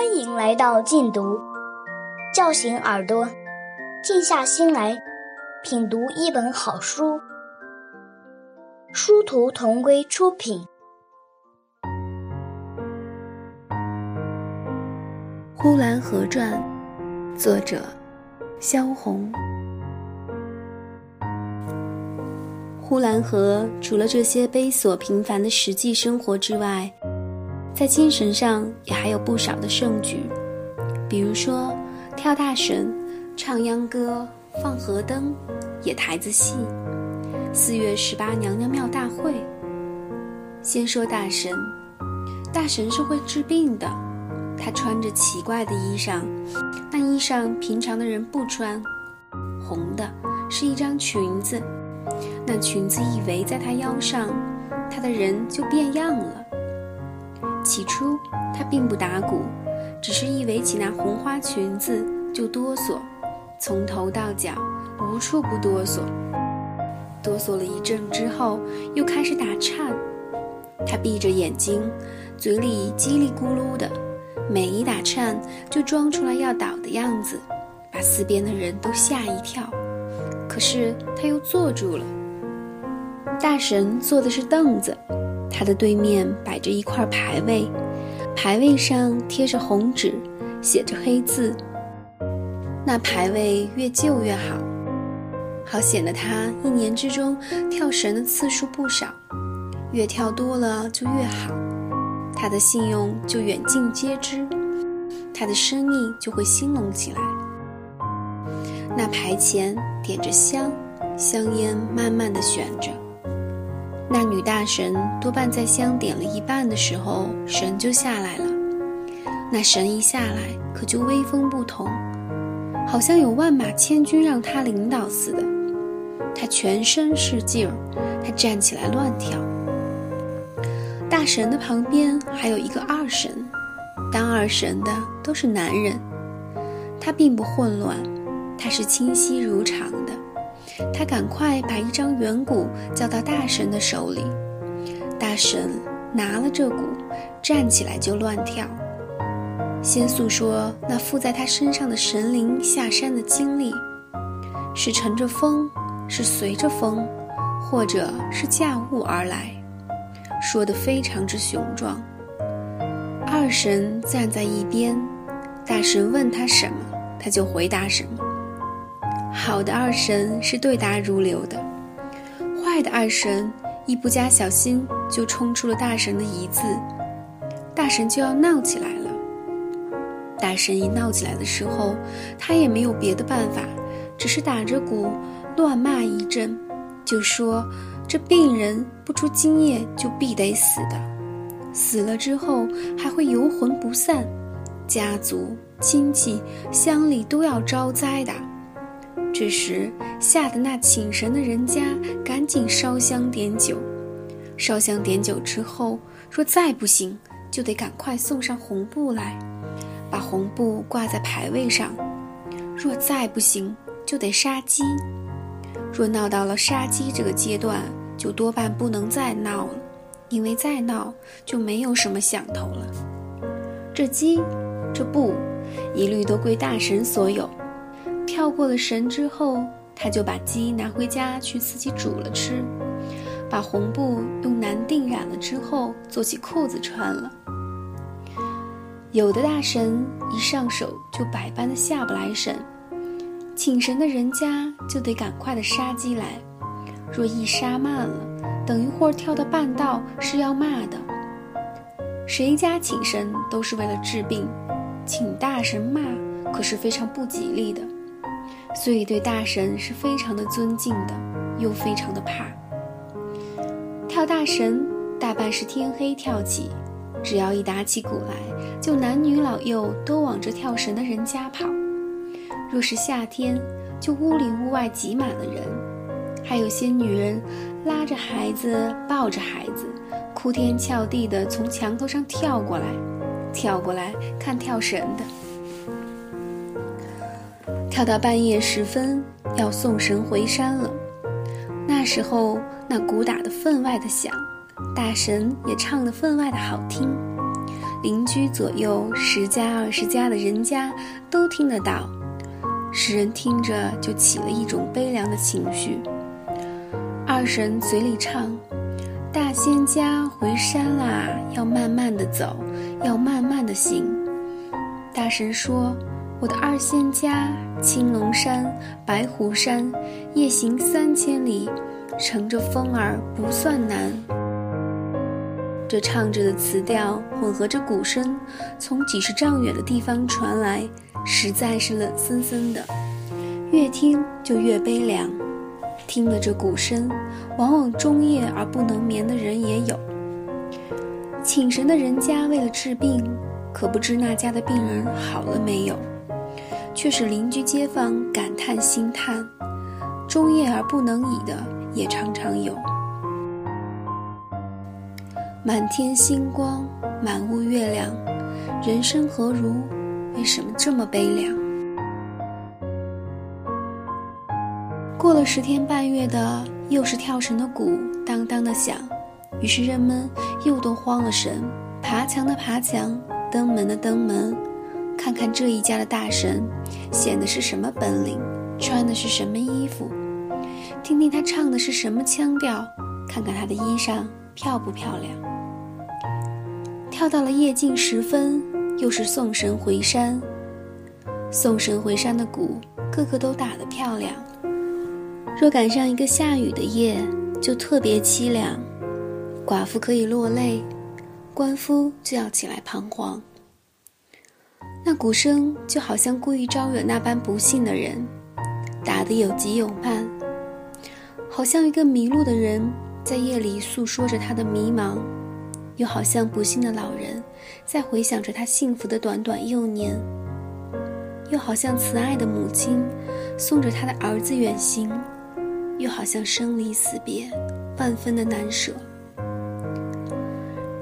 欢迎来到禁读，叫醒耳朵，静下心来品读一本好书。殊途同归出品，《呼兰河传》作者萧红。呼兰河除了这些悲琐平凡的实际生活之外，在精神上也还有不少的盛举，比如说跳大神、唱秧歌、放河灯、演台子戏、四月十八娘娘庙大会。先说大神，大神是会治病的，他穿着奇怪的衣裳，那衣裳平常的人不穿，红的是一张裙子。那裙子一围在他腰上，他的人就变样了。起初他并不打鼓，只是一围起那红花裙子就哆嗦，从头到脚无处不哆嗦。哆嗦了一阵之后，又开始打颤。他闭着眼睛，嘴里叽里咕噜的，每一打颤就装出来要倒的样子，把四边的人都吓一跳。可是他又坐住了。大神坐的是凳子，他的对面摆着一块牌位，牌位上贴着红纸，写着黑字。那牌位越旧越好，好显得他一年之中跳神的次数不少，越跳多了就越好，他的信用就远近皆知，他的生意就会兴隆起来。那牌前点着香，香烟慢慢的旋着。那女大神多半在香点了一半的时候，神就下来了。那神一下来，可就威风不同，好像有万马千军让他领导似的。他全身是劲儿，他站起来乱跳。大神的旁边还有一个二神，当二神的都是男人，他并不混乱。他是清晰如常的，他赶快把一张圆鼓交到大神的手里，大神拿了这鼓，站起来就乱跳。先诉说那附在他身上的神灵下山的经历，是乘着风，是随着风，或者是驾雾而来，说得非常之雄壮。二神站在一边，大神问他什么，他就回答什么。好的二神是对答如流的，坏的二神一不加小心就冲出了大神的一字，大神就要闹起来了。大神一闹起来的时候，他也没有别的办法，只是打着鼓乱骂一阵，就说这病人不出今夜就必得死的，死了之后还会游魂不散，家族亲戚乡里都要招灾的。这时，吓得那请神的人家赶紧烧香点酒。烧香点酒之后，若再不行，就得赶快送上红布来，把红布挂在牌位上。若再不行，就得杀鸡。若闹到了杀鸡这个阶段，就多半不能再闹了，因为再闹就没有什么响头了。这鸡，这布，一律都归大神所有。跳过了神之后，他就把鸡拿回家去自己煮了吃，把红布用男定染了之后，做起裤子穿了。有的大神一上手就百般的下不来神，请神的人家就得赶快的杀鸡来，若一杀慢了，等一会儿跳到半道是要骂的。谁家请神都是为了治病，请大神骂可是非常不吉利的。所以对大神是非常的尊敬的，又非常的怕。跳大神大半是天黑跳起，只要一打起鼓来，就男女老幼都往这跳神的人家跑。若是夏天，就屋里屋外挤满了人，还有些女人拉着孩子，抱着孩子，哭天翘地的从墙头上跳过来，跳过来看跳神的。跳到半夜时分，要送神回山了。那时候，那鼓打得分外的响，大神也唱得分外的好听。邻居左右十家二十家的人家都听得到，使人听着就起了一种悲凉的情绪。二神嘴里唱：“大仙家回山啦，要慢慢的走，要慢慢的行。”大神说：“我的二仙家，青龙山、白虎山，夜行三千里，乘着风儿不算难。”这唱着的词调混合着鼓声，从几十丈远的地方传来，实在是冷森森的，越听就越悲凉。听了这鼓声，往往终夜而不能眠的人也有。请神的人家为了治病，可不知那家的病人好了没有，却使邻居街坊感叹心叹，终夜而不能已的也常常有。满天星光，满屋月亮，人生何如？为什么这么悲凉？过了十天半月的，又是跳绳的鼓当当的响，于是人们又都慌了神，爬墙的爬墙，登门的登门，看看这一家的大神显的是什么本领，穿的是什么衣服，听听他唱的是什么腔调，看看他的衣裳漂不漂亮。跳到了夜静时分，又是送神回山。送神回山的鼓，个个都打得漂亮。若赶上一个下雨的夜，就特别凄凉。寡妇可以落泪，官夫就要起来彷徨。那鼓声就好像故意招惹那般不幸的人，打得有急有慢，好像一个迷路的人在夜里诉说着他的迷茫。又好像不幸的老人，在回想着他幸福的短短幼年；又好像慈爱的母亲，送着他的儿子远行；又好像生离死别，万分的难舍。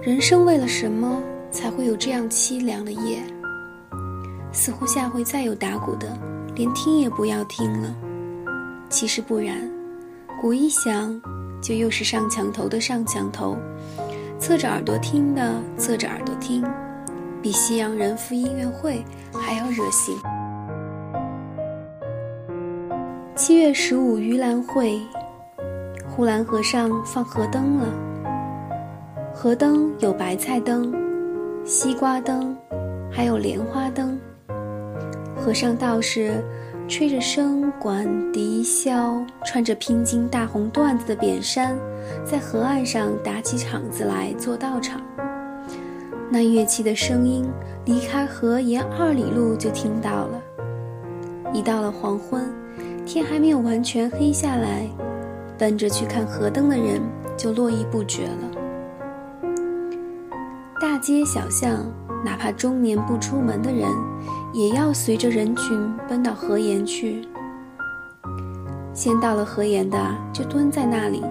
人生为了什么才会有这样凄凉的夜？似乎下回再有打鼓的，连听也不要听了。其实不然，鼓一响，就又是上墙头的上墙头。侧着耳朵听的，侧着耳朵听，比西洋人赴音乐会还要热心。七月十五盂兰会，呼兰河上放河灯了。河灯有白菜灯、西瓜灯，还有莲花灯。河上道士。吹着笙管笛箫，穿着拼金大红缎子的扁衫，在河岸上打起场子来做道场。那乐器的声音，离开河沿二里路就听到了。一到了黄昏，天还没有完全黑下来，奔着去看河灯的人就络绎不绝了。大街小巷，哪怕中年不出门的人。也要随着人群奔到河沿去。先到了河沿的就蹲在那里，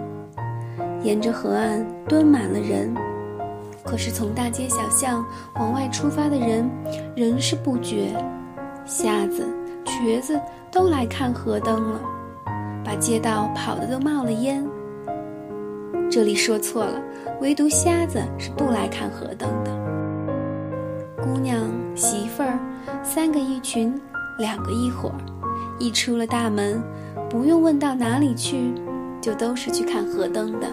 沿着河岸蹲满了人。可是从大街小巷往外出发的人，仍是不绝，瞎子、瘸子都来看河灯了，把街道跑得都冒了烟。这里说错了，唯独瞎子是不来看河灯的。姑娘、媳妇儿。三个一群，两个一伙儿，一出了大门，不用问到哪里去，就都是去看河灯的。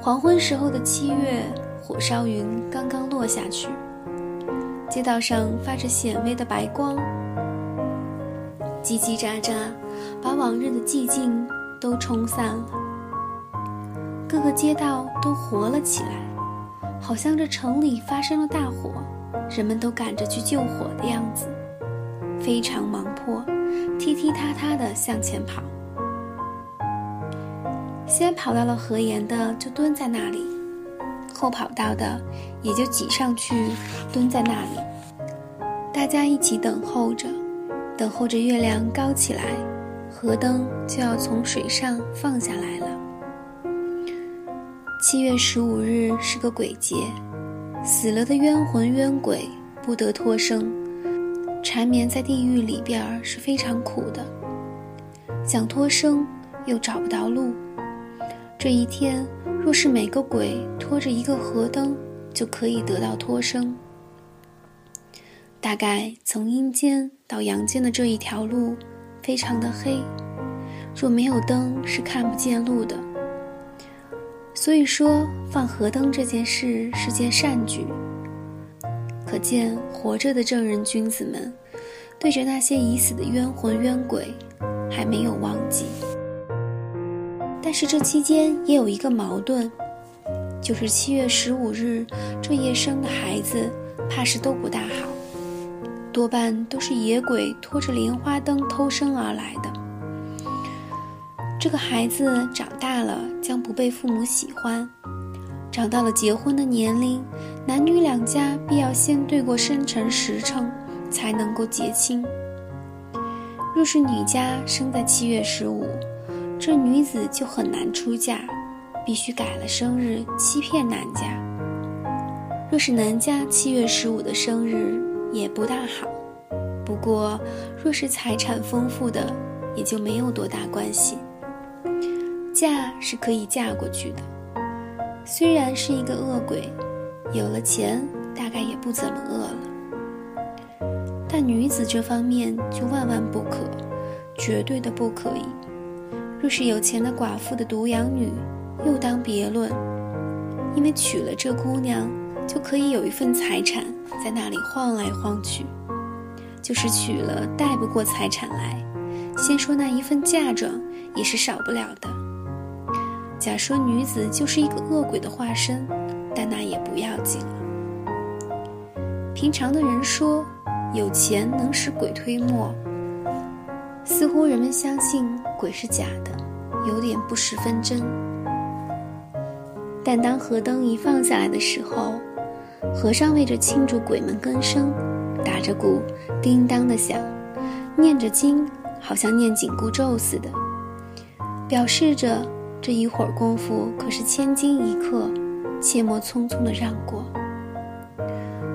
黄昏时候的七月，火烧云刚刚落下去，街道上发着显微的白光，叽叽喳喳，把往日的寂静都冲散了。各个街道都活了起来，好像这城里发生了大火。人们都赶着去救火的样子，非常忙迫，踢踢踏踏地向前跑。先跑到了河沿的就蹲在那里，后跑到的也就挤上去蹲在那里。大家一起等候着，等候着月亮高起来，河灯就要从水上放下来了。七月十五日是个鬼节。死了的冤魂冤鬼不得脱生，缠绵在地狱里边儿是非常苦的。想脱生又找不到路。这一天，若是每个鬼拖着一个河灯，就可以得到脱生。大概从阴间到阳间的这一条路非常的黑，若没有灯是看不见路的。所以说放河灯这件事是件善举。可见活着的正人君子们，对着那些已死的冤魂冤鬼，还没有忘记。但是这期间也有一个矛盾，就是七月十五日这夜生的孩子，怕是都不大好，多半都是野鬼拖着莲花灯偷生而来的。这个孩子长大了将不被父母喜欢，长到了结婚的年龄，男女两家必要先对过生辰时辰，才能够结亲。若是女家生在七月十五。这女子就很难出嫁，必须改了生日欺骗男家。若是男家七月十五的生日也不大好，不过若是财产丰富的，也就没有多大关系。嫁是可以嫁过去的，虽然是一个恶鬼，有了钱大概也不怎么饿了。但女子这方面就万万不可，绝对的不可以。若是有钱的寡妇的独养女，又当别论，因为娶了这姑娘，就可以有一份财产在那里晃来晃去；就是娶了带不过财产来，先说那一份嫁妆也是少不了的。假说女子就是一个恶鬼的化身，但那也不要紧了。平常的人说，有钱能使鬼推磨。似乎人们相信鬼是假的，有点不十分真。但当河灯一放下来的时候，和尚为着庆祝鬼门更生，打着鼓，叮当的响，念着经，好像念紧箍咒似的，表示着这一会儿功夫可是千金一刻，切莫匆匆的让过。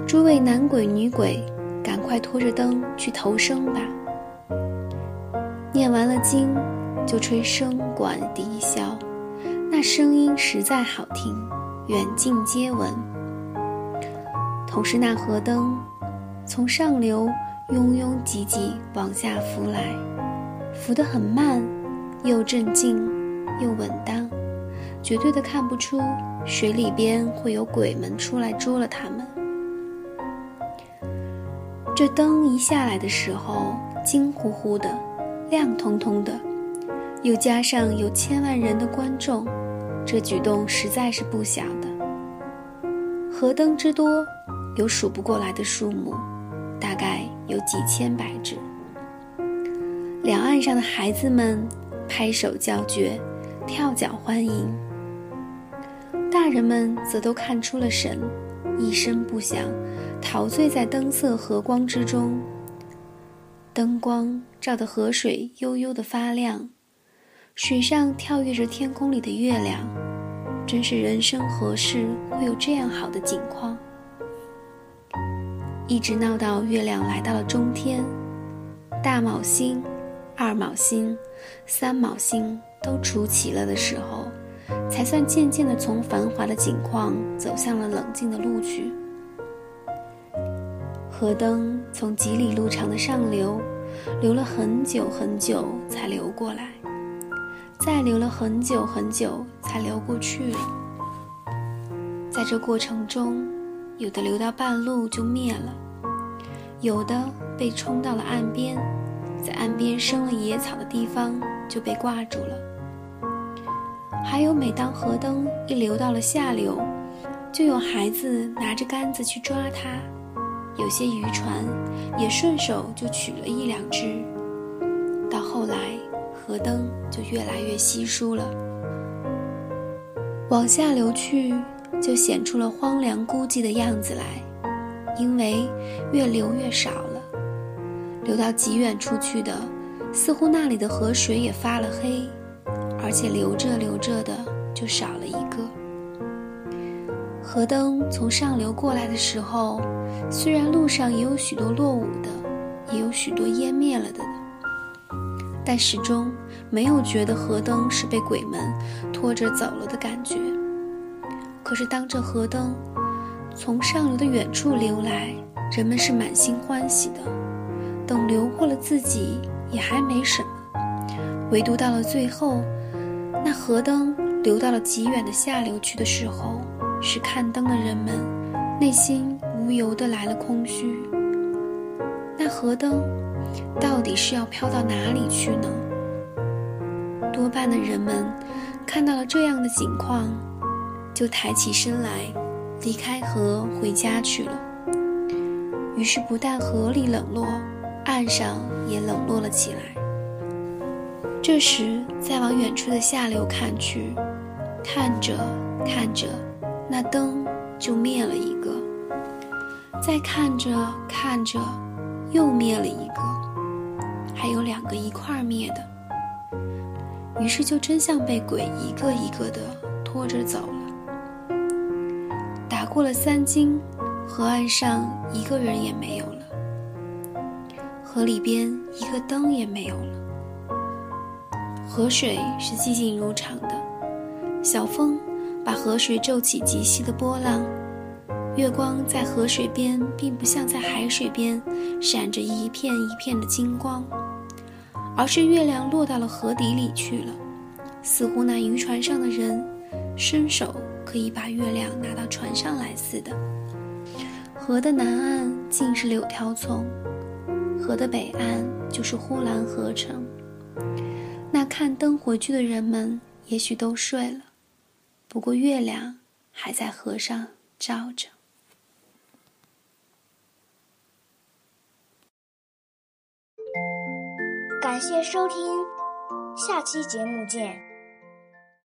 诸位男鬼女鬼，赶快拖着灯去投生吧。念完了经，就吹笙管笛箫，那声音实在好听，远近皆闻。同时，那河灯从上流拥拥挤挤往下浮来，浮得很慢，又镇静又稳当，绝对的看不出水里边会有鬼们出来捉了他们。这灯一下来的时候，金乎乎的。亮彤彤的，又加上有千万人的观众，这举动实在是不小的。河灯之多，有数不过来的数目，大概有几千百只。两岸上的孩子们拍手叫绝，跳脚欢迎。大人们则都看出了神，一声不响，陶醉在灯色和光之中。灯光照得河水悠悠的发亮，水上跳跃着天空里的月亮，真是人生何事会有这样好的景况？一直闹到月亮来到了中天，大卯星、二卯星、三卯星都出齐了的时候，才算渐渐的从繁华的景况走向了冷静的路去。河灯从几里路长的上流，流了很久很久才流过来，再流了很久很久才流过去。在这过程中，有的流到半路就灭了，有的被冲到了岸边，在岸边生了野草的地方就被挂住了。还有，每当河灯一流到了下流，就有孩子拿着杆子去抓它。有些渔船也顺手就取了一两只，到后来河灯就越来越稀疏了，往下流去就显出了荒凉孤寂的样子来，因为越流越少了，流到极远处去的，似乎那里的河水也发了黑，而且流着流着的就少了一个。河灯从上流过来的时候，虽然路上也有许多落伍的，也有许多湮灭了的，但始终没有觉得河灯是被鬼们拖着走了的感觉。可是当这河灯从上流的远处流来，人们是满心欢喜的。等流过了自己，也还没什么。唯独到了最后，那河灯流到了极远的下流去的时候，使看灯的人们内心无由的来了空虚。那河灯到底是要飘到哪里去呢？多半的人们看到了这样的景况，就抬起身来，离开河回家去了。于是不但河里冷落，岸上也冷落了起来。这时再往远处的下流看去，看着看着，那灯就灭了一个；再看着看着，又灭了一个，还有两个一块儿灭的。于是就真像被鬼一个一个的拖着走了。打过了三更，河岸上一个人也没有了。河里边一个灯也没有了。河水是寂静如常的，小风把河水皱起极细的波浪，月光在河水边并不像在海水边闪着一片一片的金光，而是月亮落到了河底里去了，似乎那渔船上的人伸手可以把月亮拿到船上来似的。河的南岸尽是柳条丛。河的北岸就是呼兰河城。看灯回去的人们也许都睡了，不过月亮还在河上照着。感谢收听，下期节目见。